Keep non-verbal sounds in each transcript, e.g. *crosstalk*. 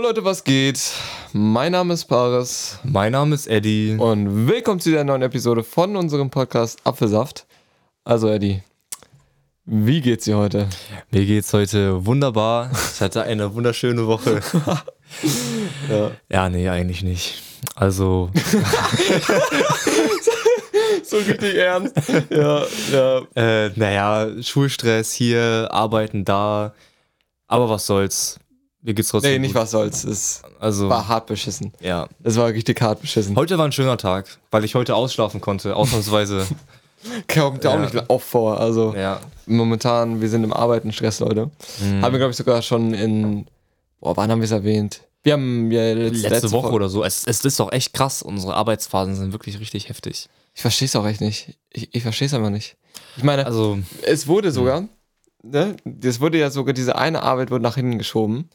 Jo Leute, was geht? Mein Name ist Paris Mein Name ist Eddie. und willkommen zu der neuen Episode von unserem Podcast Apfelsaft. Also Eddie, wie geht's dir heute? Mir geht's heute wunderbar. Ich hatte eine wunderschöne Woche. *laughs* Ja. Ja, nee, eigentlich nicht. Also, *laughs* So richtig ernst. Ja, ja. äh, naja, Schulstress hier, Arbeiten da. Aber was soll's. Mir geht's trotzdem Nee, nicht gut. was soll's. Es Also, war hart beschissen. ja. Es war richtig hart beschissen. Heute war ein schöner Tag, weil ich heute ausschlafen konnte, *laughs* ausnahmsweise. Kommt ja auch nicht oft vor. Also ja. momentan, wir sind im Arbeiten-Stress, Leute. Mhm. Haben wir, glaube ich, sogar schon in. Boah, wann haben wir es erwähnt? Wir haben ja letzte, Letzte, Woche Folge- oder so. Es, es ist doch echt krass. Unsere Arbeitsphasen sind wirklich richtig heftig. Ich verstehe es auch echt nicht. Ich, ich verstehe es einfach nicht. Ich meine, Also, es wurde sogar, ne? Das wurde ja sogar, diese eine Arbeit wurde nach hinten geschoben.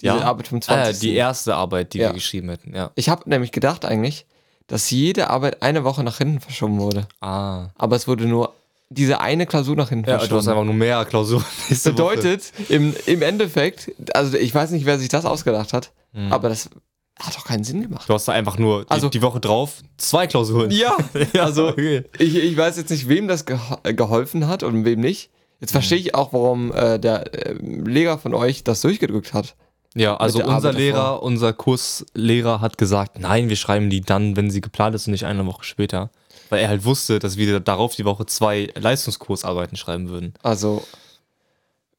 Diese Ja. Arbeit vom äh, 20. die erste Arbeit, die Ja. wir geschrieben hätten, ja. ich habe nämlich gedacht eigentlich, dass jede Arbeit eine Woche nach hinten verschoben wurde. Ah. Aber es wurde nur diese eine Klausur nach hinten Ja, du hast verschoben. einfach nur mehr Klausuren *laughs* nächste Bedeutet, im, im Endeffekt, also ich weiß nicht, wer sich das ausgedacht hat, Mhm. aber das hat doch keinen Sinn gemacht. Du hast da einfach nur die, Also- die Woche drauf zwei Klausuren. Ja, *laughs* also okay. ich, ich weiß jetzt nicht, wem das äh, geholfen hat und wem nicht. Jetzt verstehe ich auch, warum äh, der äh, Lehrer von euch das durchgedrückt hat. Ja, also unser Arbeit Lehrer, davor. unser Kurslehrer hat gesagt, nein, wir schreiben die dann, wenn sie geplant ist und nicht eine Woche später. Weil er halt wusste, dass wir darauf die Woche zwei Leistungskursarbeiten schreiben würden. Also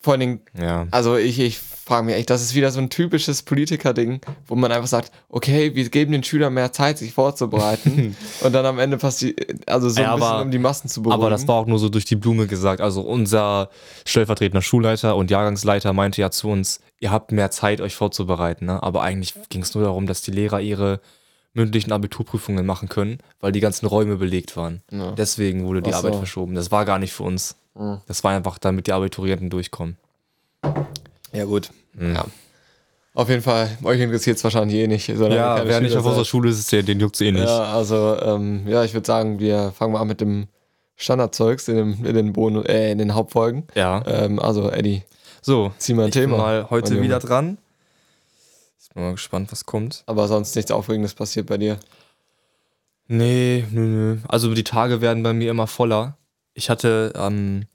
vor allen Dingen, Ja. also ich, ich frage mich echt, das ist wieder so ein typisches Politiker-Ding, wo man einfach sagt, okay, wir geben den Schülern mehr Zeit, sich vorzubereiten *laughs* und dann am Ende passiert, also so ein Ja, bisschen, aber- um die Massen zu beruhigen. Aber das war auch nur so durch die Blume gesagt. Also unser stellvertretender Schulleiter und Jahrgangsleiter meinte ja zu uns, ihr habt mehr Zeit, euch vorzubereiten. Ne? Aber eigentlich ging es nur darum, dass die Lehrer ihre mündlichen Abiturprüfungen machen können, weil die ganzen Räume belegt waren. Ja. Deswegen wurde die so. Arbeit verschoben. Das war gar nicht für uns. Mhm. Das war einfach, damit die Abiturienten durchkommen. Ja, gut. Mhm. Ja. Auf jeden Fall, euch interessiert es wahrscheinlich eh nicht. Ja, wer nicht auf unserer. Schule ist, der, den juckt's eh nicht. Ja, also, ähm, ja, ich würde sagen, wir fangen mal an mit dem Standardzeugs in, dem, in, den, Bonus, äh, in den Hauptfolgen. Ja. Ähm, also, Eddie, So, zieh mal ein ich bin Thema. mal heute wieder dran. Ich bin mal gespannt, was kommt. Aber sonst nichts Aufregendes passiert bei dir. Nee, nö, nö. Also die Tage werden bei mir immer voller. Ich hatte am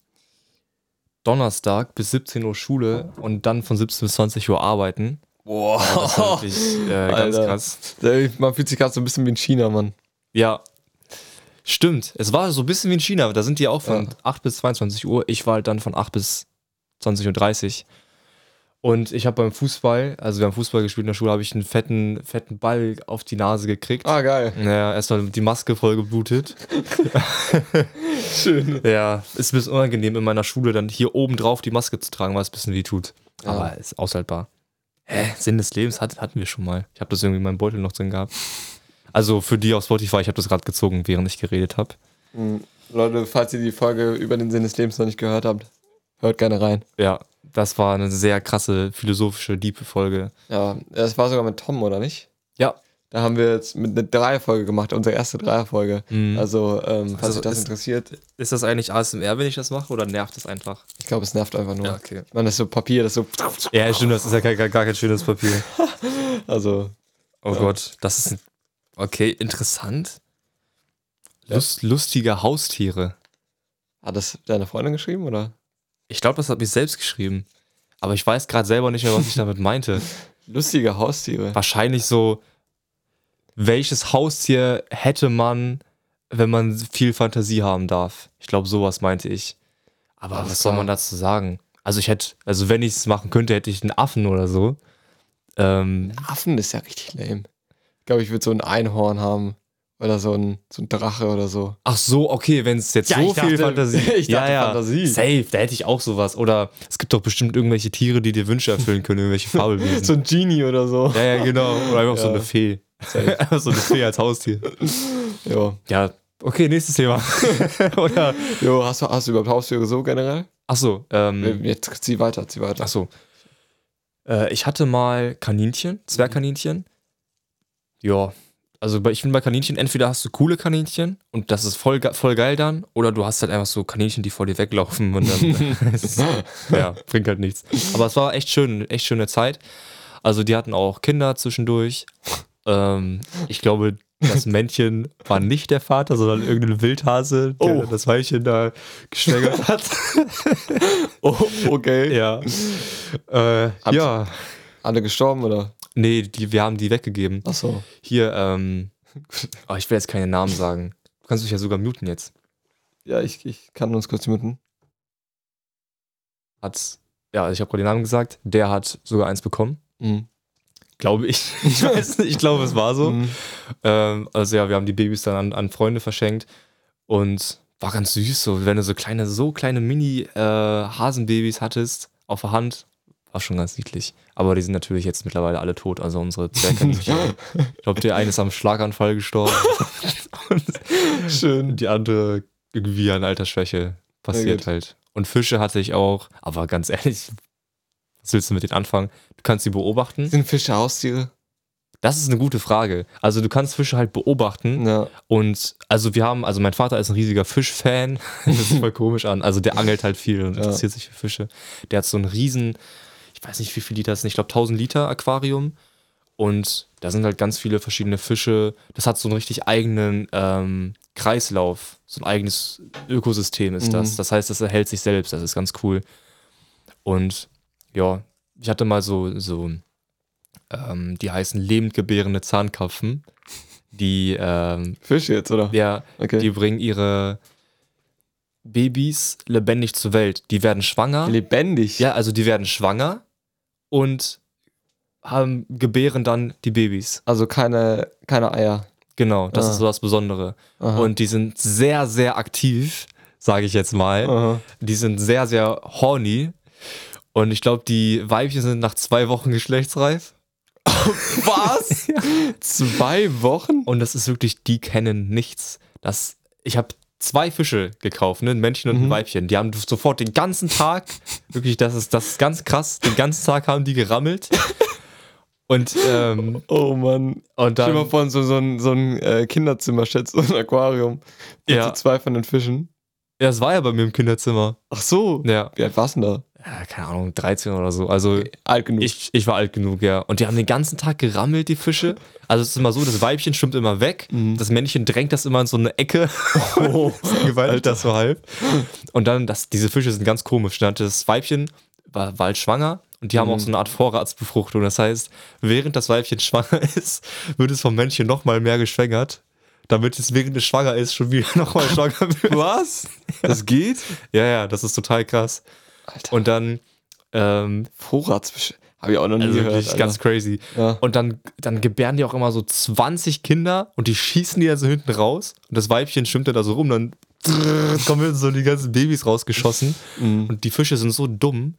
Donnerstag bis 17 Uhr Schule und dann von 17 bis 20 Uhr arbeiten. Boah, Das war wirklich äh, *laughs* ganz Alter. krass. Man fühlt sich gerade so ein bisschen wie in China, Mann. Ja. Stimmt. Es war so ein bisschen wie in China. Da sind die auch von Ja. 8 bis 22 Uhr. Ich war halt dann von 8 bis 20.30 Uhr. Und ich habe beim Fußball, also wir haben Fußball gespielt in der Schule, habe ich einen fetten, fetten Ball auf die Nase gekriegt. Ah, geil. Naja, erstmal die Maske voll geblutet. *laughs* Schön. Ja, ist ein bisschen unangenehm in meiner Schule dann hier oben drauf die Maske zu tragen, weil es ein bisschen weh tut. Ja. Aber ist aushaltbar. Hä? Sinn des Lebens hat, hatten wir schon mal. Ich habe das irgendwie in meinem Beutel noch drin gehabt. Also für die auf Spotify, ich habe das gerade gezogen, während ich geredet habe. Mhm. Leute, falls ihr die Folge über den Sinn des Lebens noch nicht gehört habt, hört gerne rein. Ja, das war eine sehr krasse, philosophische, diepe Folge. Ja, das war sogar mit Tom, oder nicht? Ja. Da haben wir jetzt mit eine Dreierfolge gemacht, unsere erste Dreierfolge. Mhm. Also, ähm, falls Also euch das ist- interessiert, Ist das eigentlich ASMR, wenn ich das mache, oder nervt das einfach? ich glaube, es nervt einfach nur. okay. Ich meine, das ist so Papier, das ist so. Ja, stimmt, das ist ja gar, gar, gar kein schönes Papier. *laughs* Also, Oh Ja. Gott, das ist ein, okay, interessant. Ja. Lust, lustige Haustiere. hat das deine Freundin geschrieben, oder? Ich glaube, das hat mich selbst geschrieben. Aber ich weiß gerade selber nicht mehr, was ich damit meinte. *laughs* Lustige Haustiere. Wahrscheinlich so, welches Haustier hätte man, wenn man viel Fantasie haben darf? Ich glaube, sowas meinte ich. Aber Alles was soll man dazu sagen? Also ich hätte, also wenn ich es machen könnte, hätte ich einen Affen oder so. Ähm, Affen ist ja richtig lame. Ich glaube, ich würde so ein Einhorn haben. Oder so ein, so ein Drache oder so. ach so, okay, wenn es jetzt Ja, so ich dachte- viel Fantasie. *laughs* ich dachte Fantasie. Safe, da hätte ich auch sowas. Oder es gibt doch bestimmt irgendwelche Tiere, die dir Wünsche erfüllen können, irgendwelche *laughs* Fabelwesen. So ein Genie oder so. ja, ja, genau. Oder einfach so Ja. eine Fee. *laughs* So eine Fee als Haustier. Jo. Ja, okay, nächstes Thema. Oder? jo, hast du, hast du überhaupt Haustiere so generell? Achso, ähm, Jetzt zieh weiter, zieh weiter. achso. Äh, ich hatte mal Kaninchen, Zwergkaninchen. Ja, also bei, ich finde bei Kaninchen, entweder hast du coole Kaninchen und das ist voll, voll geil dann, oder du hast halt einfach so Kaninchen, die vor dir weglaufen und dann, *laughs* *laughs* ja, bringt halt nichts. Aber es war echt schön, echt schöne Zeit. Also die hatten auch Kinder zwischendurch. ähm, ich glaube, das Männchen war nicht der Vater, sondern irgendein Wildhase, der Oh. das Weibchen da geschwängert hat. *laughs* Oh, okay. ja. Äh, ja. Alle gestorben oder? Nee, die, wir haben die weggegeben. Achso. Hier, ähm. *laughs* Oh, ich will jetzt keine Namen sagen. Du kannst mich ja sogar muten jetzt. Ja, ich, ich kann uns kurz muten. Hat. Ja, ich habe gerade den Namen gesagt. Der hat sogar eins bekommen. Mhm. Glaube ich. *laughs* Ich weiß nicht, ich glaube, es war so. Mhm. Ähm, also ja, wir haben die Babys dann an, an Freunde verschenkt und war ganz süß, so wenn du so kleine, so kleine Mini-Hasenbabys hattest auf der Hand, war schon ganz niedlich. Aber die sind natürlich jetzt mittlerweile alle tot, also unsere Zwergkaninchen. *laughs* ich glaube, der eine ist am Schlaganfall gestorben *laughs* Schön. die andere irgendwie an Altersschwäche passiert gut. halt. Und Fische hatte ich auch, aber ganz ehrlich, was willst du mit denen anfangen? Du kannst sie beobachten. Sind Fische Haustiere? Das ist eine gute Frage. Also du kannst Fische halt beobachten Ja. und also wir haben, also mein Vater ist ein riesiger Fischfan. *laughs* Das ist voll komisch an. Also der angelt halt viel und Ja. interessiert sich für Fische. Der hat so einen riesen, ich weiß nicht wie viel Liter das sind, ich glaube 1000 Liter Aquarium. Und da sind halt ganz viele verschiedene Fische. Das hat so einen richtig eigenen ähm, Kreislauf. So ein eigenes Ökosystem ist das. Mhm. Das heißt, das erhält sich selbst. Das ist ganz cool. Und ja, ich hatte mal so, so ähm, die heißen lebendgebärende Zahnkarpfen. Die, ähm, Fische jetzt, oder? ja, Okay. die bringen ihre Babys lebendig zur Welt. Die werden schwanger. Lebendig. Ja, also die werden schwanger und haben, gebären dann die Babys. Also keine, keine Eier. Genau, das Ah. ist so das Besondere. Aha. Und die sind sehr, sehr aktiv, sage ich jetzt mal. Aha. Die sind sehr, sehr horny. Und ich glaube, die Weibchen sind nach zwei Wochen geschlechtsreif. *laughs* Was? *laughs* Zwei Wochen? Und das ist wirklich, die kennen nichts. Das, ich habe zwei Fische gekauft, ne? ein Männchen und ein Mhm. Weibchen. Die haben sofort den ganzen Tag, *laughs* wirklich, das ist, das ist ganz krass, den ganzen Tag haben die gerammelt. Und, ähm, Oh Mann. und Stell dir mal dann, vor, so, so ein, so ein äh, Kinderzimmer steht so ein Aquarium. Mit Ja. so zwei von den Fischen. ja, es war ja bei mir im Kinderzimmer. Ach so. Ja, Wie alt warst du denn ja keine Ahnung, 13 oder so. Also, da? Alt genug. ich, ich war alt genug, ja. Und die haben den ganzen Tag gerammelt, die Fische. Also es ist immer so, das Weibchen schwimmt immer weg, Mhm. das Männchen drängt das immer in so eine Ecke. *laughs* Oh, gewaltigt *laughs* das so halb. Und dann, das, diese Fische sind ganz komisch. Dann hatte das Weibchen, war, war halt schwanger und die haben Mhm. auch so eine Art Vorratsbefruchtung. Das heißt, während das Weibchen *laughs* schwanger ist, wird es vom Männchen nochmal mehr geschwängert, damit es während es schwanger ist schon wieder nochmal schwanger wird. Was? Das geht? Ja, ja, das ist total krass. Alter. Und dann, ähm, Vorratsbesch... Habe ich auch noch nie also gehört. wirklich ganz crazy. Ja. Und dann, dann gebären die auch immer so 20 Kinder und die schießen die dann so hinten raus. Und das Weibchen schwimmt dann da so rum, dann *laughs* kommen so die ganzen Babys rausgeschossen. Mhm. Und die Fische sind so dumm,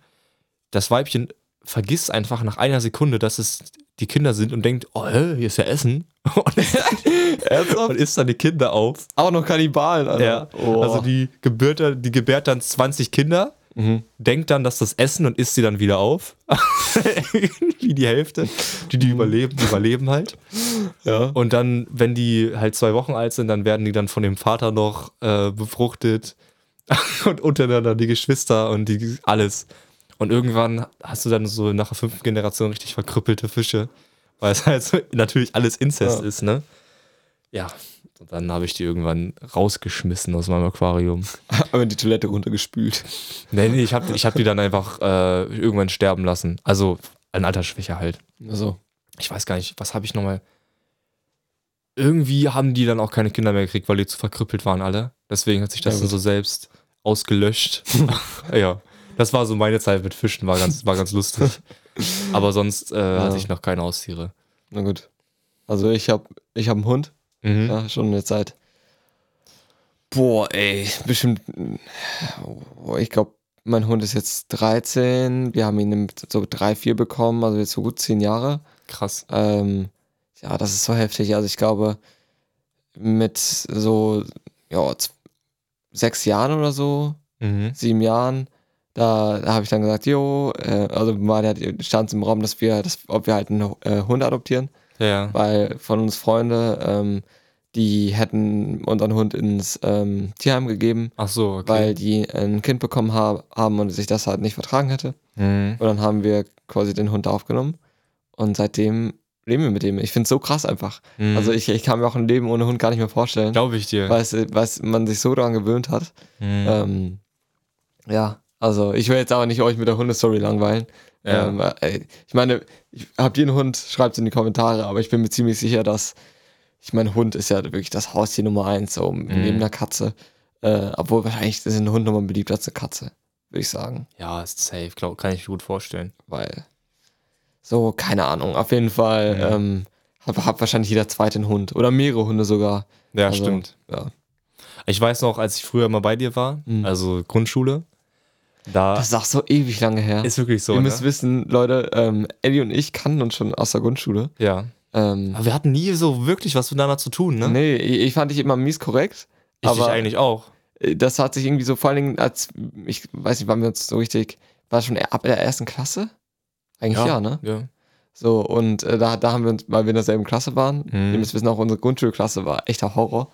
das Weibchen vergisst einfach nach einer Sekunde, dass es die Kinder sind und denkt, oh, hier ist ja Essen. *laughs* *laughs* Und, isst dann die Kinder auf. Auch noch Kannibalen, Alter. Ja. Oh. Also die dann- die gebärt dann 20 Kinder, Mhm. denkt dann, dass das Essen und isst sie dann wieder auf. *laughs* Wie die Hälfte. Die, die überleben, die überleben halt. Ja. Und dann, wenn die halt zwei Wochen alt sind, dann werden die dann von dem Vater noch äh, befruchtet. *laughs* und untereinander die Geschwister und die alles. Und irgendwann hast du dann so nach der fünften Generation richtig verkrüppelte Fische. Weil es halt so, natürlich alles Inzest Ja. ist, ne? Ja. Und dann habe ich die irgendwann rausgeschmissen aus meinem Aquarium. *laughs* Aber die Toilette runtergespült. Nee, nee, ich habe ich hab die dann einfach äh, irgendwann sterben lassen. Also an Altersschwäche halt. Also. ich weiß gar nicht, was habe ich nochmal. Irgendwie haben die dann auch keine Kinder mehr gekriegt, weil die zu verkrüppelt waren alle. Deswegen hat sich das Ja, dann so selbst ausgelöscht. *laughs* ja, das war so meine Zeit mit Fischen, war ganz, war ganz lustig. *laughs* Aber sonst äh, hatte ich noch keine Haustiere. Na gut. Also ich habe ich hab einen Hund. Mhm. Ja, schon eine Zeit. Boah, ey, bestimmt. oh, Ich glaube, mein Hund ist jetzt 13. Wir haben ihn so 3, 4 bekommen, also jetzt so gut 10 Jahre. Krass. Ähm, ja, das ist so heftig. Also ich glaube, mit so ja, sechs Jahren oder so, Mhm. sieben Jahren, da, da habe ich dann gesagt, jo, äh, also mal halt, stand im Raum, dass wir, dass, ob wir halt einen äh, Hund adoptieren Ja. weil von uns Freunde, ähm, die hätten unseren Hund ins ähm, Tierheim gegeben, Ach so, okay. weil die ein Kind bekommen ha haben und sich das halt nicht vertragen hätte. mhm. Und dann haben wir quasi den Hund aufgenommen. Und seitdem leben wir mit dem. Ich finde es so krass einfach. Mhm. Also ich, ich kann mir auch ein Leben ohne Hund gar nicht mehr vorstellen, Glaube ich dir. weil man sich so daran gewöhnt hat. Mhm. Ähm, ja, also ich will jetzt aber nicht euch mit der Hundestory langweilen. Ja. Ähm, äh, ich meine, ich, habt ihr einen Hund? Schreibt es in die Kommentare, aber ich bin mir ziemlich sicher, dass ich mein Hund ist ja wirklich das Haustier Nummer eins, so Mhm. neben einer Katze. Äh, obwohl wahrscheinlich ist ein Hund nochmal beliebter als eine Katze, würde ich sagen. ja, ist safe, glaub, kann ich mir gut vorstellen. Weil, so, keine Ahnung, auf jeden Fall Ja. ähm, hat, hat wahrscheinlich jeder zweite einen Hund oder mehrere Hunde sogar. Ja, Also, stimmt. Ja. Ich weiß noch, als ich früher mal bei dir war, Mhm. also Grundschule, da Das ist auch so ewig lange her. ist wirklich so. Ihr Ne? müsst wissen, Leute, ähm, Eddie und ich kannten uns schon aus der Grundschule. Ja. Ähm, Aber wir hatten nie so wirklich was miteinander zu tun, ne? Nee, ich, fand dich immer mies korrekt. ich dich aber eigentlich auch. äh, das hat sich irgendwie so, vor allen Dingen, als, ich weiß nicht, waren wir uns so richtig, war das schon ab der ersten Klasse? Eigentlich ja, ne? Ja. So, und äh, da, da haben wir uns, weil wir in derselben Klasse waren, Mhm. ihr müsst wissen, auch unsere Grundschulklasse war echter Horror.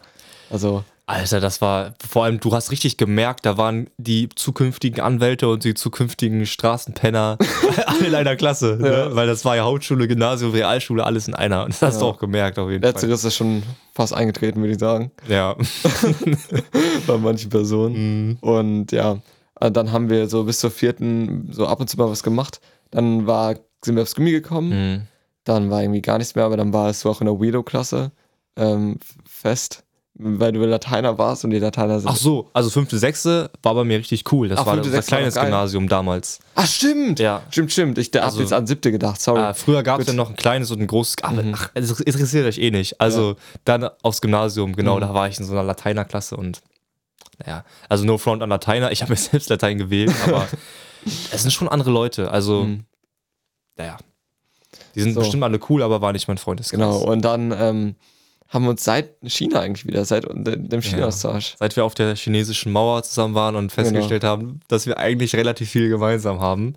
Also, Alter, das war, vor allem, du hast richtig gemerkt, da waren die zukünftigen Anwälte und die zukünftigen Straßenpenner *laughs* alle in einer Klasse. Ne? Ja. Weil das war ja Hauptschule, Gymnasium, Realschule, alles in einer. Und das hast Ja. du auch gemerkt, auf jeden Fall. letzteres ist schon fast eingetreten, würde ich sagen, Ja. *laughs* bei manchen Personen. Mhm. Und ja, äh, dann haben wir so bis zur vierten so ab und zu mal was gemacht. Dann war, sind wir aufs Gummi gekommen. Mhm. Dann war irgendwie gar nichts mehr, aber dann warst du auch in der Weirdo-Klasse ähm, fest, weil du Lateiner warst und die Lateiner sind. Ach so, also fünfte, sechste war bei mir richtig cool. Das Ach, war fünfte, unser kleines. Gymnasium damals. Ach, stimmt! Ja. Stimmt, stimmt. Ich hab Also- jetzt an siebte gedacht, sorry. Ah, früher gab es ja noch ein kleines und ein großes. Aber Mhm. ach, es interessiert euch eh nicht. Also dann aufs Gymnasium, genau, Mhm. da war ich in so einer Lateinerklasse und naja, also no front an Lateiner. Ich habe mir *laughs* selbst Latein gewählt, aber *laughs* es sind schon andere Leute. Also, Mhm. naja. Die sind So. bestimmt alle cool, aber war nicht mein Freundeskreis. Genau, und dann ähm, haben wir uns seit China eigentlich wieder, seit de- dem China-Austausch. Seit wir auf der chinesischen Mauer zusammen waren und festgestellt Genau. haben, dass wir eigentlich relativ viel gemeinsam haben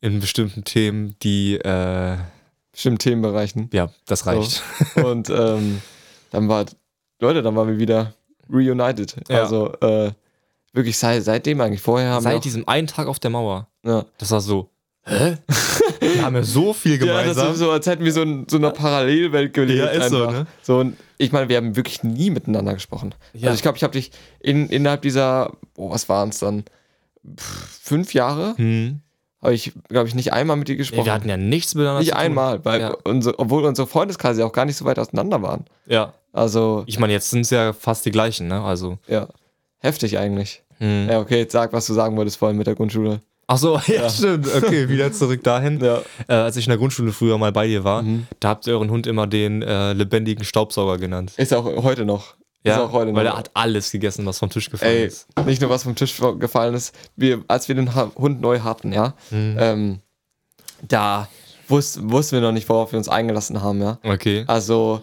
in bestimmten Themen, die, äh, Bestimmten Themenbereichen. ja, das reicht. *laughs* und ähm, dann war, Leute, dann waren wir wieder reunited. Ja. Also äh, wirklich seit, seitdem eigentlich. Vorher haben wir Seit diesem einen Tag auf der Mauer. ja. Das war so. Hä? *laughs* Wir haben ja so viel Ja, das gemeinsam. ist so, als hätten wir so in so einer Parallelwelt gelebt. Ja, ist so, einfach. ne? So, und ich meine, wir haben wirklich nie miteinander gesprochen. Ja. Also ich glaube, ich habe dich in, innerhalb dieser, oh, was waren es dann? Pff, fünf Jahre hm. habe ich, glaube ich, nicht einmal mit dir Nee, gesprochen. wir hatten ja nichts miteinander nicht zu tun. einmal, weil Ja. unsere, obwohl unsere Freundeskreise auch gar nicht so weit auseinander waren. Ja. Also, Ich meine, jetzt sind es ja fast die gleichen, ne? Also. ja, heftig eigentlich. Hm. Ja, okay, jetzt sag, was du sagen wolltest vorhin mit der Grundschule. Ach so, *laughs* ja, stimmt. Okay, wieder zurück dahin. *laughs* Ja. Äh, als ich in der Grundschule früher mal bei dir war, Mhm. da habt ihr euren Hund immer den äh, lebendigen Staubsauger genannt. Ist auch heute noch. Ja, ist auch heute weil noch. er hat alles gegessen, was vom Tisch gefallen Ey, ist. nicht nur was vom Tisch gefallen ist. Wir, als wir den Ha- Hund neu hatten, ja, Mhm. ähm, da wusst, wussten wir noch nicht, worauf wir uns eingelassen haben, ja. Okay. Also,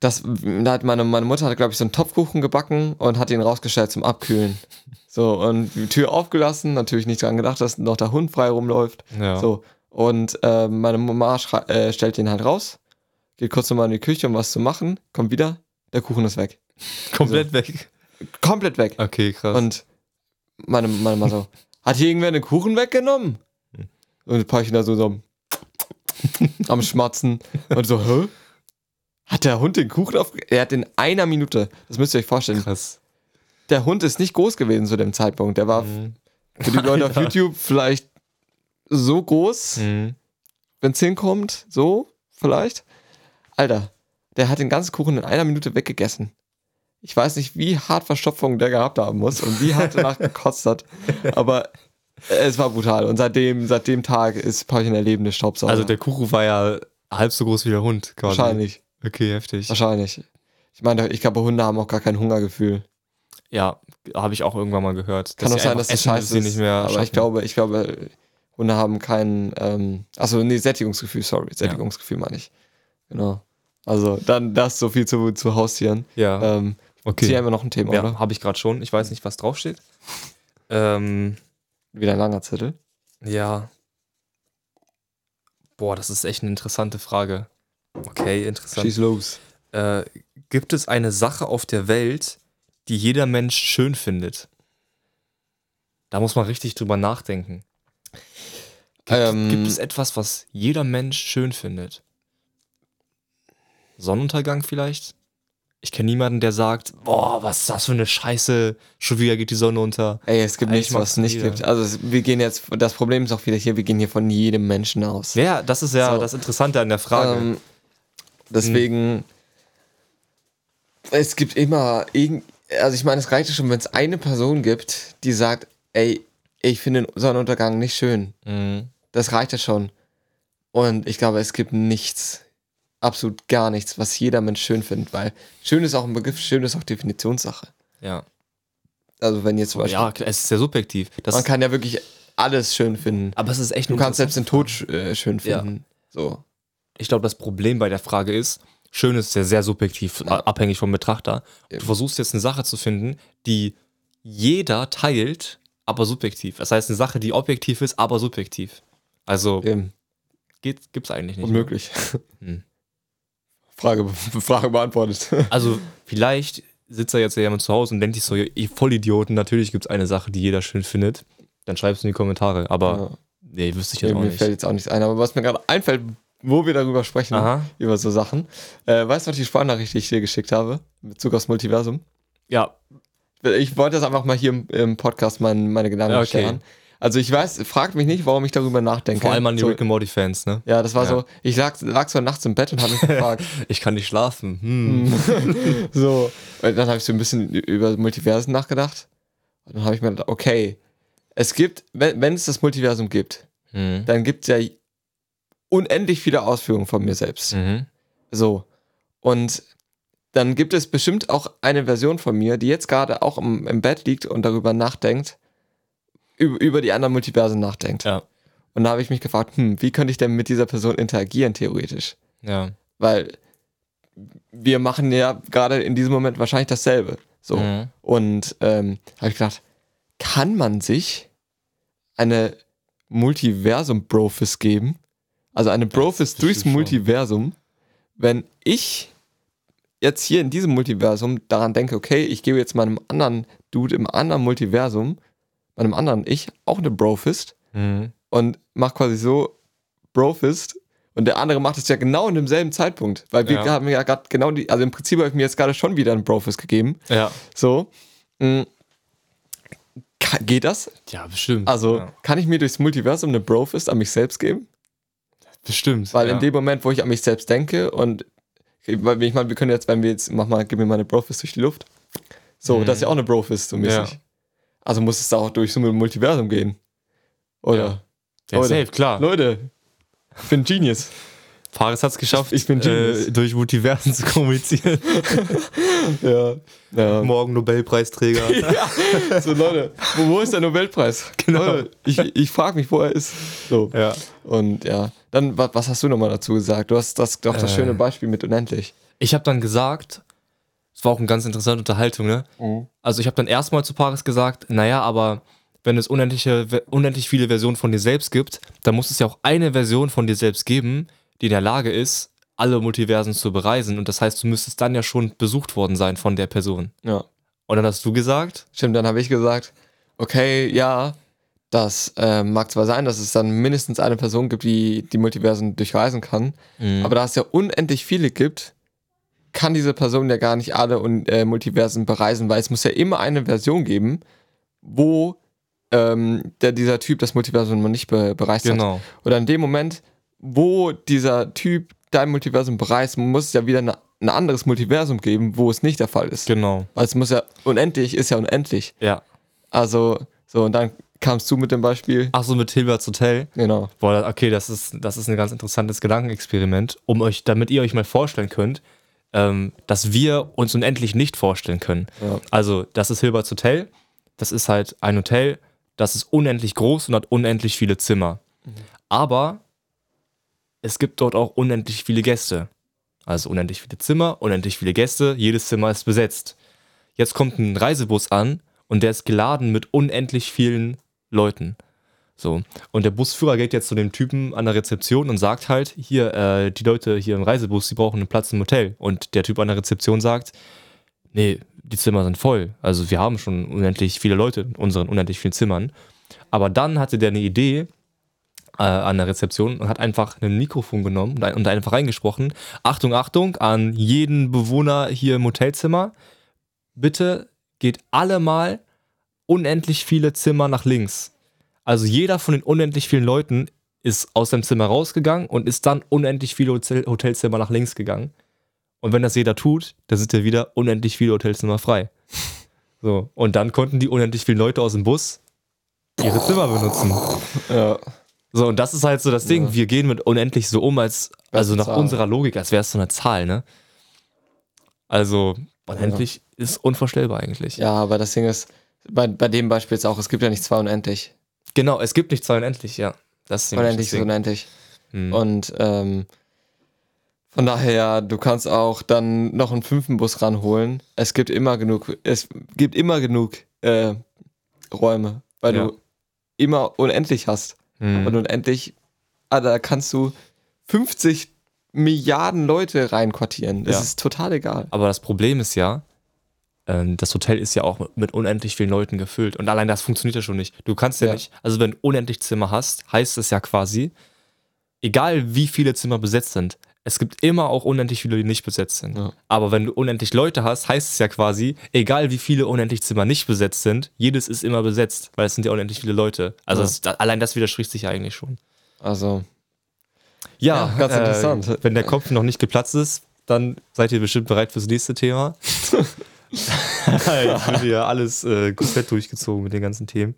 das, da hat meine, meine Mutter hat, glaube ich, so einen Topfkuchen gebacken und hat ihn rausgestellt zum Abkühlen. So, und die Tür aufgelassen, natürlich nicht dran gedacht, dass noch der Hund frei rumläuft. Ja. So, und äh, meine Mama äh, stellt ihn halt raus, geht kurz nochmal in die Küche, um was zu machen, kommt wieder, der Kuchen ist weg. *laughs* Komplett weg. Komplett weg. Okay, krass. Und meine, meine Mama so, hat hier irgendwer den Kuchen weggenommen? Und ein Paarchen da so, so *laughs* am Schmatzen. Und so, hä? Hat der Hund den Kuchen auf... Er hat in einer Minute, das müsst ihr euch vorstellen, krass. Der Hund ist nicht groß gewesen zu dem Zeitpunkt. Der war Mhm. für die Leute auf *laughs* YouTube vielleicht so groß, Mhm. wenn es hinkommt, so vielleicht. Alter, der hat den ganzen Kuchen in einer Minute weggegessen. Ich weiß nicht, wie hart Verstopfung der gehabt haben muss und wie hart danach *laughs* gekotzt hat. Aber es war brutal. Und seitdem, seit dem Tag ist Paulchen der lebende Staubsauger. Also der Kuchen war ja halb so groß wie der Hund, quasi. Wahrscheinlich. Okay, heftig. Wahrscheinlich. Ich meine, ich glaube, Hunde haben auch gar kein Hungergefühl. Ja, habe ich auch irgendwann mal gehört. Kann auch sein, dass bis scheiße sie ist. nicht mehr aber ich schaffen. glaube, ich glaube, Hunde haben kein, ähm, achso, nee, Sättigungsgefühl, sorry. Sättigungsgefühl meine ich. Genau. Also, dann das so viel zu, zu Haustieren. Ja, Ähm, okay. Hier haben wir noch ein Thema, Ja, oder? habe ich gerade schon. Ich weiß nicht, was draufsteht. Ähm, Wieder ein langer Zettel. ja. Boah, das ist echt eine interessante Frage. Okay, interessant. Schieß los. Äh, gibt es eine Sache auf der Welt, die jeder Mensch schön findet? Da muss man richtig drüber nachdenken. Gibt, Ähm, gibt es etwas, was jeder Mensch schön findet? Sonnenuntergang vielleicht? Ich kenne niemanden, der sagt, boah, was ist das für eine Scheiße, schon wieder geht die Sonne unter. Ey, es gibt Eigentlich nichts, was es nicht jeder. gibt. Also wir gehen jetzt, das Problem ist auch wieder hier, wir gehen hier von jedem Menschen aus. Wer? Das ist ja So. das Interessante an der Frage. Ähm, deswegen, es gibt immer also ich meine, es reicht ja schon, wenn es eine Person gibt, die sagt, ey, ich finde den Sonnenuntergang nicht schön. Mhm. Das reicht ja schon. Und ich glaube, es gibt nichts, absolut gar nichts, was jeder Mensch schön findet, weil schön ist auch ein Begriff, schön ist auch Definitionssache. Ja. Also wenn jetzt zum Beispiel, ja, es ist sehr subjektiv. Das, man kann ja wirklich alles schön finden. aber es ist echt Du eine kannst selbst den Tod äh, schön Ja. finden. So. ich glaube, das Problem bei der Frage ist, schön ist sehr, sehr subjektiv, Ja. a- abhängig vom Betrachter. Du versuchst jetzt eine Sache zu finden, die jeder teilt, aber subjektiv. Das heißt, eine Sache, die objektiv ist, aber subjektiv. Also Eben. geht, gibt's eigentlich nicht. Unmöglich. Hm. Frage, *laughs* Frage beantwortet. *laughs* Also vielleicht sitzt da jetzt ja jemand zu Hause und denkt sich so, ihr Vollidioten, natürlich gibt's eine Sache, die jeder schön findet. Dann schreib's in die Kommentare. Aber Ja. nee, wüsste ich Nee, jetzt auch mir nicht. fällt jetzt auch nichts ein. Aber was mir gerade einfällt, wo wir darüber sprechen, Aha. über so Sachen. Äh, weißt du, was die Sprachnachricht, die ich dir geschickt habe? Mit Bezug aufs Multiversum? Ja, Ich wollte das einfach mal hier im, im Podcast mein, meine Gedanken Ja, okay. scheren. Also ich weiß, fragt mich nicht, warum ich darüber nachdenke. vor allem an die so, Rick and Morty Fans, ne? Ja, das war Ja. so, ich lag, lag so nachts im Bett und habe mich gefragt, *laughs* Ich kann nicht schlafen. Hm. *laughs* so. Und dann habe ich so ein bisschen über Multiversen nachgedacht. Und dann habe ich mir gedacht, okay, es gibt, wenn, wenn es das Multiversum gibt, Mhm. dann gibt es ja unendlich viele Ausführungen von mir selbst. Mhm. So. Und dann gibt es bestimmt auch eine Version von mir, die jetzt gerade auch im, im Bett liegt und darüber nachdenkt, über, über die anderen Multiversen nachdenkt. Ja. Und da habe ich mich gefragt, hm, wie könnte ich denn mit dieser Person interagieren, theoretisch? Ja. Weil wir machen ja gerade in diesem Moment wahrscheinlich dasselbe. So. Mhm. Und ähm, habe ich gedacht, kann man sich eine Multiversum-Brofist geben? Also eine Brofist durchs schon. Multiversum, wenn ich jetzt hier in diesem Multiversum daran denke, okay, ich gebe jetzt meinem anderen Dude im anderen Multiversum, meinem anderen Ich, auch eine Brofist Mhm. und mach quasi so Brofist und der andere macht es ja genau in demselben Zeitpunkt, weil wir Ja. haben ja gerade genau die, also im Prinzip habe ich mir jetzt gerade schon wieder einen Brofist gegeben, Ja. so. mh, ka- Geht das? Ja, bestimmt. Also ja. kann ich mir durchs Multiversum eine Brofist an mich selbst geben? Bestimmt. Weil ja. in dem Moment, wo ich an mich selbst denke und ich meine, wir können jetzt, wenn wir jetzt, mach mal, gib mir mal eine Brofist durch die Luft. So, Mhm. das ist ja auch eine Brofist, so mäßig. Ja. Also muss es da auch durch so ein Multiversum gehen. Oder? ja, Leute. safe, klar. Leute, ich bin Genius. Paris hat es geschafft, Ich bin äh, durch Multiversen zu kommunizieren. *laughs* Ja. ja. Morgen Nobelpreisträger. *laughs* ja. So, Leute, wo, wo ist der Nobelpreis? Genau. Leute, ich ich frage mich, wo er ist. So. ja. Und ja, dann, wa- was hast du nochmal dazu gesagt? Du hast das, doch das Äh. schöne Beispiel mit unendlich. Ich habe dann gesagt, es war auch eine ganz interessante Unterhaltung, ne? Also ich habe dann erstmal zu Paris gesagt, naja, aber wenn es unendliche, unendlich viele Versionen von dir selbst gibt, dann muss es ja auch eine Version von dir selbst geben, die in der Lage ist, alle Multiversen zu bereisen. Und das heißt, du müsstest dann ja schon besucht worden sein von der Person. Ja. Und dann hast du gesagt, Stimmt, dann habe ich gesagt, okay, ja, das äh, mag zwar sein, dass es dann mindestens eine Person gibt, die die Multiversen durchreisen kann, Mhm. aber da es ja unendlich viele gibt, kann diese Person ja gar nicht alle Un äh, Multiversen bereisen, weil es muss ja immer eine Version geben, wo ähm, der, dieser Typ das Multiversum noch nicht be bereist hat. genau. Oder in dem Moment, wo dieser Typ dein Multiversum bereist, muss es ja wieder eine, ein anderes Multiversum geben, wo es nicht der Fall ist. Genau. Weil es muss ja unendlich, ist ja unendlich. Ja. Also, so, und dann kamst du mit dem Beispiel. Ach so, mit Hilberts Hotel. Genau. Boah, okay, das ist, das ist ein ganz interessantes Gedankenexperiment, um euch, damit ihr euch mal vorstellen könnt, ähm, dass wir uns unendlich nicht vorstellen können. Ja. Also, das ist Hilberts Hotel. Das ist halt ein Hotel, das ist unendlich groß und hat unendlich viele Zimmer. Aber es gibt dort auch unendlich viele Gäste. Also unendlich viele Zimmer, unendlich viele Gäste, jedes Zimmer ist besetzt. Jetzt kommt ein Reisebus an und der ist geladen mit unendlich vielen Leuten. So. Und der Busführer geht jetzt zu dem Typen an der Rezeption und sagt halt, hier, äh, die Leute hier im Reisebus, die brauchen einen Platz im Hotel. Und der Typ an der Rezeption sagt, nee, die Zimmer sind voll. Also wir haben schon unendlich viele Leute in unseren unendlich vielen Zimmern. Aber dann hatte der eine Idee, äh, an der Rezeption und hat einfach ein Mikrofon genommen und, und einfach reingesprochen. Achtung, Achtung, an jeden Bewohner hier im Hotelzimmer. Bitte geht alle mal unendlich viele Zimmer nach links. Also jeder von den unendlich vielen Leuten ist aus seinem Zimmer rausgegangen und ist dann unendlich viele Hotel Hotelzimmer nach links gegangen. Und wenn das jeder tut, dann sind ja wieder unendlich viele Hotelzimmer frei. So, und dann konnten die unendlich vielen Leute aus dem Bus ihre Zimmer benutzen. Ja. So, und das ist halt so das Ding. Ja. Wir gehen mit unendlich so um, als, also nach Zahl. unserer Logik, als wäre es so eine Zahl, ne? Also, unendlich ist unvorstellbar eigentlich. ja, aber das Ding ist, bei, bei dem Beispiel jetzt auch, es gibt ja nicht zwei unendlich. Genau, es gibt nicht zwei unendlich, ja. Das ist Unendlich ist unendlich. Hm. Und ähm, von daher, du kannst auch dann noch einen fünften Bus ranholen. Es gibt immer genug, es gibt immer genug äh, Räume, weil Ja. du immer unendlich hast. Hm. Und unendlich, ah, da kannst du 50 Milliarden Leute reinquartieren. Das Ja. ist total egal. Aber das Problem ist ja, ähm, das Hotel ist ja auch mit- mit unendlich vielen Leuten gefüllt. Und allein das funktioniert ja schon nicht. Du kannst ja, Ja. nicht, also wenn du unendlich Zimmer hast, heißt es ja quasi, egal wie viele Zimmer besetzt sind, es gibt immer auch unendlich viele, die nicht besetzt sind. Ja. Aber wenn du unendlich Leute hast, heißt es ja quasi, egal wie viele unendlich Zimmer nicht besetzt sind, jedes ist immer besetzt, weil es sind ja unendlich viele Leute. Also Ja. es, allein das widerspricht sich ja eigentlich schon. Also, Ja, Ja, ganz interessant. Äh, wenn der Kopf noch nicht geplatzt ist, dann seid ihr bestimmt bereit fürs nächste Thema. ich bin ja alles äh, komplett durchgezogen mit den ganzen Themen.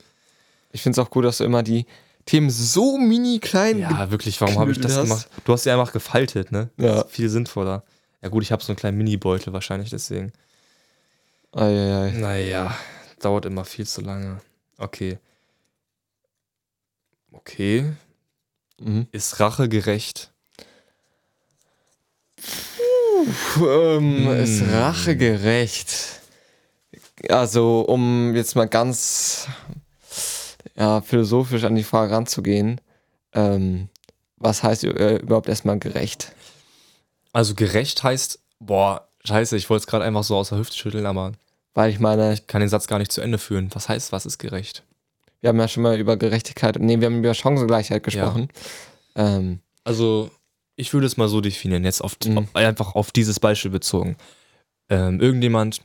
ich finde es auch gut, dass du immer die Themen so mini klein Ja, wirklich, warum habe ich das Knüppel gemacht? Du hast sie einfach gefaltet, ne? Ja. Viel sinnvoller. Ja gut, ich habe so einen kleinen Mini-Beutel wahrscheinlich deswegen. Eieiei. Naja, dauert immer viel zu lange. Okay. Okay. Mhm. Ist Rache gerecht? Puh, ähm, Hm. Ist Rache gerecht? Also, um jetzt mal ganz ja, philosophisch an die Frage ranzugehen, ähm, was heißt äh, überhaupt erstmal gerecht? Also gerecht heißt, boah, scheiße, ich wollte es gerade einfach so aus der Hüfte schütteln, aber Weil ich meine, kann den Satz gar nicht zu Ende führen. Was heißt, was ist gerecht? wir haben ja schon mal über Gerechtigkeit, nee, wir haben über Chancengleichheit gesprochen. Ähm, Also, ich würde es mal so definieren, jetzt auf, Mhm. auf, einfach auf dieses Beispiel bezogen. Ähm, irgendjemand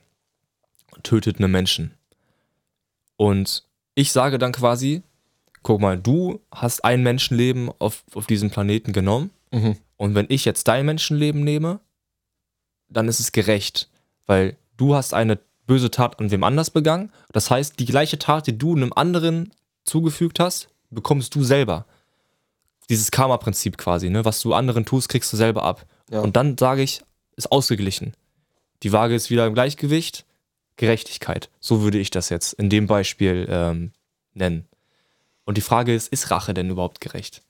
tötet einen Menschen. Und ich sage dann quasi, guck mal, du hast ein Menschenleben auf, auf diesem Planeten genommen. mhm. Und wenn ich jetzt dein Menschenleben nehme, dann ist es gerecht, weil du hast eine böse Tat an wem anders begangen. Das heißt, die gleiche Tat, die du einem anderen zugefügt hast, bekommst du selber. Dieses Karma-Prinzip quasi, ne? Was du anderen tust, kriegst du selber ab. Ja. Und dann sage ich, ist ausgeglichen. Die Waage ist wieder im Gleichgewicht. Gerechtigkeit. So würde ich das jetzt in dem Beispiel ähm, nennen. Und die Frage ist, ist Rache denn überhaupt gerecht?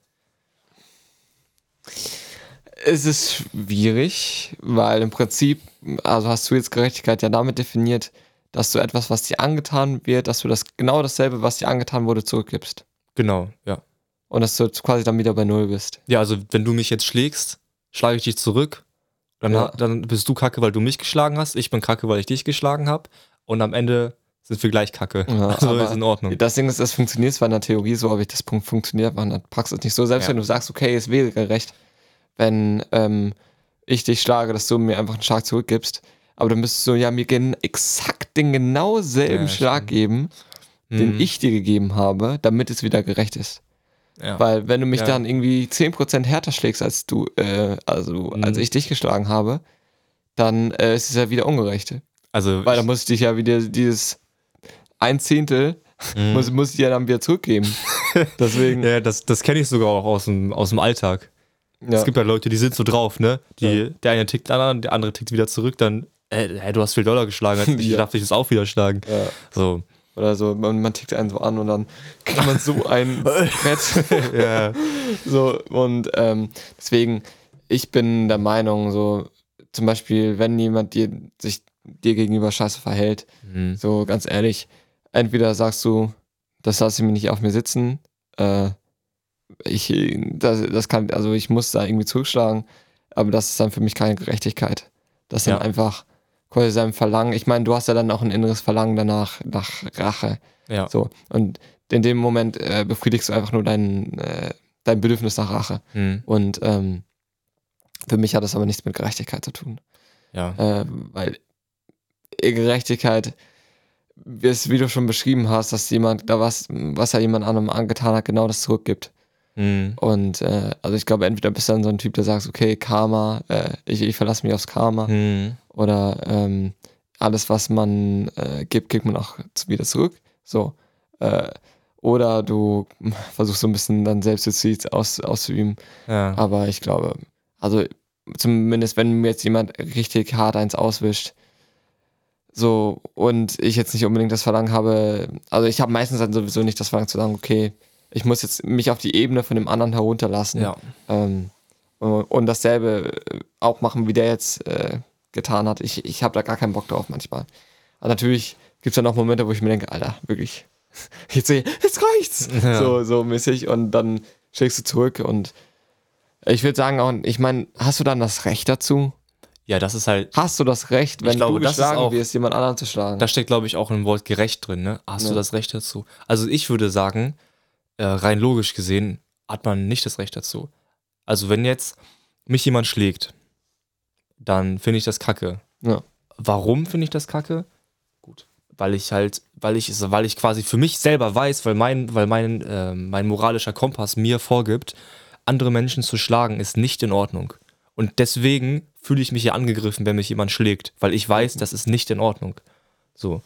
Es ist schwierig, weil im Prinzip, also hast du jetzt Gerechtigkeit ja damit definiert, dass du etwas, was dir angetan wird, dass du das genau dasselbe, was dir angetan wurde, zurückgibst. Genau, ja. Und dass du quasi dann wieder bei Null bist. Ja, also wenn du mich jetzt schlägst, schlage ich dich zurück. Dann, Ja. dann bist du kacke, weil du mich geschlagen hast. Ich bin kacke, weil ich dich geschlagen habe. Und am Ende sind wir gleich kacke. Ja, *laughs* also ist in Ordnung. Das Ding ist, das funktioniert zwar in der Theorie so, aber das Punkt funktioniert in der Praxis nicht so. Selbst Ja. wenn du sagst, okay, es wäre gerecht, wenn ähm, ich dich schlage, dass du mir einfach einen Schlag zurückgibst. Aber dann müsstest du ja mir exakt den genau selben Ja, Schlag stimmt. geben, den Mhm. ich dir gegeben habe, damit es wieder gerecht ist. Ja. Weil wenn du mich Ja. dann irgendwie 10% härter schlägst als du, äh, also Mhm. als ich dich geschlagen habe, dann äh, ist es ja wieder ungerecht. also Weil dann muss ich dich ja wieder dieses ein Zehntel Mhm. muss, muss ich dir dann wieder zurückgeben. *laughs* Deswegen, ja. ja, das, das kenne ich sogar auch aus dem, aus dem Alltag. Es gibt ja Leute, die sind so drauf, ne? Die, Ja. Der eine tickt an, der andere tickt wieder zurück, dann, äh, du hast viel Dollar geschlagen, ich *laughs* Ja. darf dich das auch wieder schlagen. ja. So. Oder so, man, man tickt einen so an und dann kriegt man so ein *laughs* Brett. *laughs* ja. so, und ähm, deswegen, ich bin der Meinung, so, zum Beispiel, wenn jemand dir, sich dir gegenüber scheiße verhält, Mhm. so ganz ehrlich, entweder sagst du, das lasse ich mir nicht auf mir sitzen, äh, ich, das, das kann, also ich muss da irgendwie zurückschlagen, aber das ist dann für mich keine Gerechtigkeit. Das ist dann Ja. einfach quasi sein Verlangen. Ich meine, du hast ja dann auch ein inneres Verlangen danach, nach Rache. Ja. So. Und in dem Moment äh, befriedigst du einfach nur dein, äh, dein Bedürfnis nach Rache. Hm. Und ähm, für mich hat das aber nichts mit Gerechtigkeit zu tun. Ja. Äh, weil Gerechtigkeit ist, wie du schon beschrieben hast, dass jemand da was, was er jemand anderem angetan hat, genau das zurückgibt. Hm. Und äh, also ich glaube, entweder bist du dann so ein Typ, der sagt, okay, Karma, äh, ich, ich verlasse mich aufs Karma. Hm. Oder ähm, alles, was man äh, gibt, gibt man auch wieder zurück. So. Äh, oder du *laughs* versuchst so ein bisschen dann Selbstjustiz aus, auszuüben. Ja. Aber ich glaube, also zumindest wenn mir jetzt jemand richtig hart eins auswischt, so und ich jetzt nicht unbedingt das Verlangen habe, also ich habe meistens dann sowieso nicht das Verlangen zu sagen, okay, ich muss jetzt mich auf die Ebene von dem anderen herunterlassen ja. ähm, und und dasselbe äh, auch machen, wie der jetzt äh, getan hat. Ich, ich habe da gar keinen Bock drauf manchmal. Aber natürlich gibt es dann auch Momente, wo ich mir denke, Alter, wirklich, *laughs* jetzt, jetzt reicht's. *laughs* Ja. So, so mäßig. Und dann schlägst du zurück und ich würde sagen, auch, ich meine, hast du dann das Recht dazu? Ja, das ist halt, Hast du das Recht, wenn glaube, du geschlagen auch- wirst, jemand anderen zu schlagen? da steckt, glaube ich, auch ein Wort gerecht drin, ne? Hast Ja. du das Recht dazu? Also ich würde sagen, äh, rein logisch gesehen, hat man nicht das Recht dazu. Also wenn jetzt mich jemand schlägt, dann finde ich das kacke. Ja. Warum finde ich das kacke? Gut, weil ich halt, weil ich, weil ich quasi für mich selber weiß, weil mein, weil mein, äh, mein moralischer Kompass mir vorgibt, andere Menschen zu schlagen ist nicht in Ordnung. Und deswegen fühle ich mich ja angegriffen, wenn mich jemand schlägt, weil ich weiß, das ist nicht in Ordnung. So.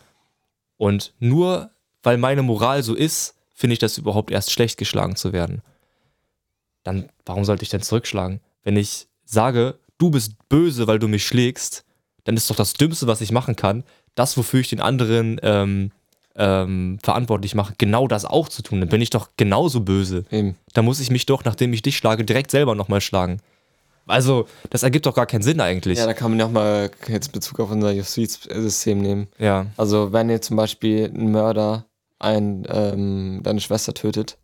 Und nur weil meine Moral so ist, finde ich das überhaupt erst schlecht, geschlagen zu werden. Dann, warum sollte ich denn zurückschlagen? Wenn ich sage, du bist böse, weil du mich schlägst, dann ist doch das Dümmste, was ich machen kann, das, wofür ich den anderen ähm, ähm, verantwortlich mache, genau das auch zu tun. Dann bin ich doch genauso böse. Eben. Da muss ich mich doch, nachdem ich dich schlage, direkt selber nochmal schlagen. Also, das ergibt doch gar keinen Sinn eigentlich. Ja, da kann man ja auch mal jetzt Bezug auf unser Justizsystem nehmen. ja. Also wenn jetzt zum Beispiel ein Mörder ein, ähm, deine Schwester tötet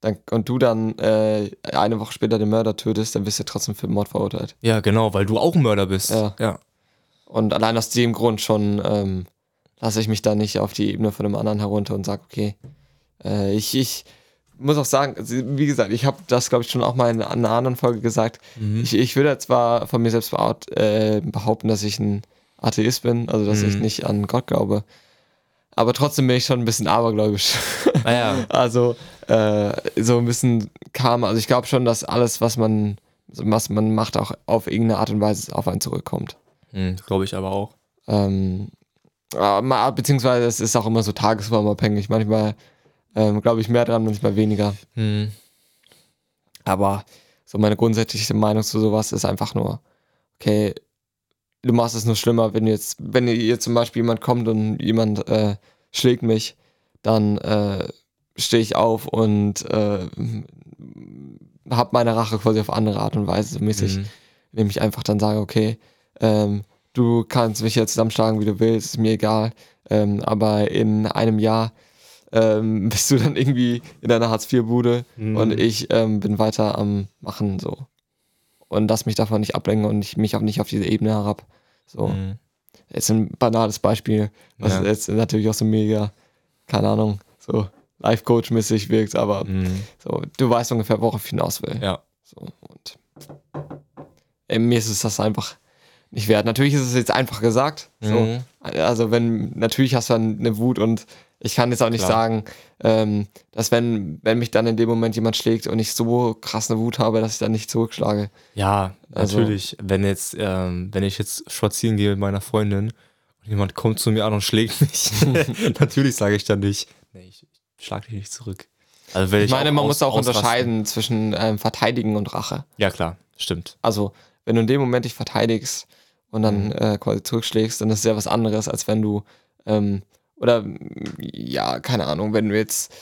dann, und du dann äh, eine Woche später den Mörder tötest, dann wirst du trotzdem für Mord verurteilt. Ja, genau, weil du auch ein Mörder bist. Ja. ja. Und allein aus dem Grund schon ähm, lasse ich mich da nicht auf die Ebene von einem anderen herunter und sage, okay, äh, ich, ich muss auch sagen, wie gesagt, ich habe das, glaube ich, schon auch mal in einer anderen Folge gesagt. Mhm. Ich, ich würde zwar von mir selbst äh, behaupten, dass ich ein Atheist bin, also dass ich Mhm. nicht an Gott glaube. Aber trotzdem bin ich schon ein bisschen abergläubisch. Naja, *laughs* Also äh, so ein bisschen Karma. Also ich glaube schon, dass alles, was man, was man macht, auch auf irgendeine Art und Weise auf einen zurückkommt. hm, glaube ich aber auch. Ähm, äh, ma- beziehungsweise es ist auch immer so tagesformabhängig. Manchmal ähm, glaube ich mehr dran, manchmal weniger. Hm. Aber so meine grundsätzliche Meinung zu sowas ist einfach nur, okay, du machst es nur schlimmer, wenn jetzt, wenn hier zum Beispiel jemand kommt und jemand äh, schlägt mich, dann äh, stehe ich auf und äh, habe meine Rache quasi auf andere Art und Weise, so mäßig, Mhm. indem ich einfach dann sage, okay, ähm, du kannst mich jetzt zusammenschlagen, wie du willst, ist mir egal, ähm, aber in einem Jahr ähm, *laughs* bist du dann irgendwie in deiner Hartz-IV-Bude Mhm. und ich ähm, bin weiter am Machen so. Und lass mich davon nicht ablenken und ich mich auch nicht auf diese Ebene herab. So, Mhm. jetzt ein banales Beispiel, was Ja. jetzt natürlich auch so mega, keine Ahnung, so Life-Coach-mäßig wirkt, aber Mhm. so, du weißt ungefähr, worauf ich hinaus will. Ja. So, und äh, mir ist es das einfach nicht wert. Natürlich ist es jetzt einfach gesagt. So. Mhm. Also wenn, natürlich hast du dann eine Wut und ich kann jetzt auch nicht Klar. sagen, ähm, dass wenn, wenn mich dann in dem Moment jemand schlägt und ich so krass eine Wut habe, dass ich dann nicht zurückschlage. Ja, Also- natürlich. Wenn jetzt, ähm, wenn ich jetzt spazieren gehe mit meiner Freundin und jemand kommt zu mir an und schlägt *laughs* mich, *laughs* natürlich sage ich dann nicht, nee, ich, ich schlag dich nicht zurück. Also ich, Ich meine, man aus- muss auch ausrasten- unterscheiden zwischen ähm, Verteidigen und Rache. Ja, klar, stimmt. Also, wenn du in dem Moment dich verteidigst und dann Mhm. äh, quasi zurückschlägst, dann ist es ja was anderes, als wenn du, ähm, oder mm, ja, keine Ahnung, wenn du jetzt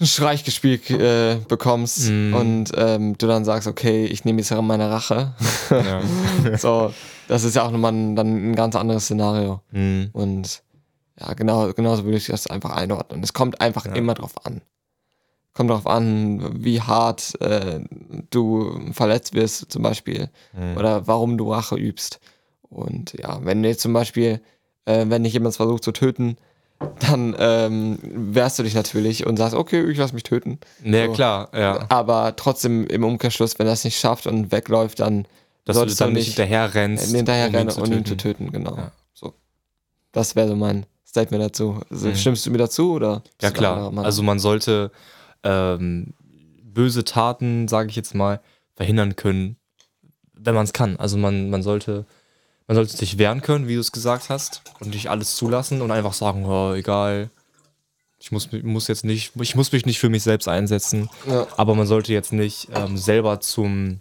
ein Streichgespiel äh, bekommst Mhm. und ähm, du dann sagst, okay, ich nehme jetzt meine Rache. Ja. *laughs* so, das ist ja auch nochmal ein, dann ein ganz anderes Szenario. Mhm. Und ja, genau, genauso würde ich das einfach einordnen. Es kommt einfach Ja. immer drauf an. Kommt drauf an, wie hart äh, du verletzt wirst, zum Beispiel. Mhm. Oder warum du Rache übst. Und ja, wenn du jetzt zum Beispiel, äh, wenn dich jemand versucht zu töten, dann ähm, wehrst du dich natürlich und sagst, okay, ich lass mich töten. Naja, So. klar, ja. Aber trotzdem im Umkehrschluss, wenn es nicht schafft und wegläuft, dann Dass du solltest dann nicht hinterher rennst. hinterher um ihn rennen zu und ihn töten. zu töten, genau. Ja. So. Das wäre so mein Statement dazu. Also, Mhm. Stimmst du mir dazu oder? Ja, du klar. Also man sollte ähm, böse Taten, sage ich jetzt mal, verhindern können, wenn man es kann. Also man, man sollte man sollte sich wehren können, wie du es gesagt hast, und nicht alles zulassen und einfach sagen, oh, egal, ich muss, muss jetzt nicht, ich muss mich nicht für mich selbst einsetzen, ja. aber man sollte jetzt nicht ähm, selber zum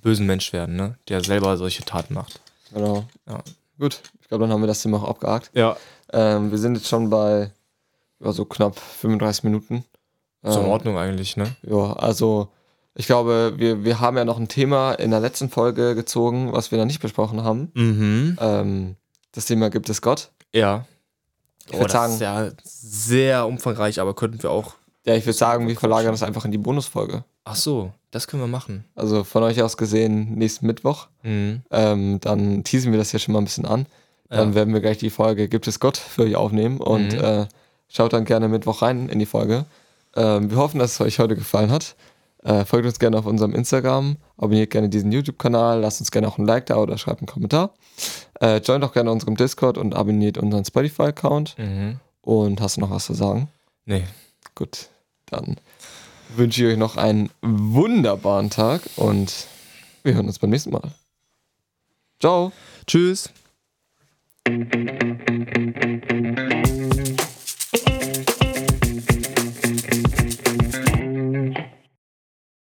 bösen Mensch werden, ne? der selber solche Taten macht. Genau. Ja. Gut, ich glaube, dann haben wir das Thema auch abgehakt. Ja, Ähm, wir sind jetzt schon bei ja, so knapp 35 Minuten. ist in Ähm, Ordnung eigentlich, ne? Ja, also ich glaube, wir, wir haben ja noch ein Thema in der letzten Folge gezogen, was wir noch nicht besprochen haben. Mhm. Ähm, das Thema gibt es Gott. Ja. Ich würd das sagen- ist ja sehr umfangreich, aber könnten wir auch. Ja, ich würde sagen, wir verlagern das einfach in die Bonusfolge. Ach so, das können wir machen. Also von euch aus gesehen nächsten Mittwoch. Mhm. Ähm, dann teasen wir das hier schon mal ein bisschen an. Dann Ja. werden wir gleich die Folge Gibt es Gott für euch aufnehmen und Mhm. äh, schaut dann gerne Mittwoch rein in die Folge. Ähm, wir hoffen, dass es euch heute gefallen hat. Äh, folgt uns gerne auf unserem Instagram, abonniert gerne diesen YouTube-Kanal, lasst uns gerne auch ein Like da oder schreibt einen Kommentar. Äh, joint auch gerne unserem Discord und abonniert unseren Spotify-Account. Mhm. Und hast du noch was zu sagen? Nee. Gut, dann wünsche ich euch noch einen wunderbaren Tag und wir hören uns beim nächsten Mal. Ciao. Tschüss.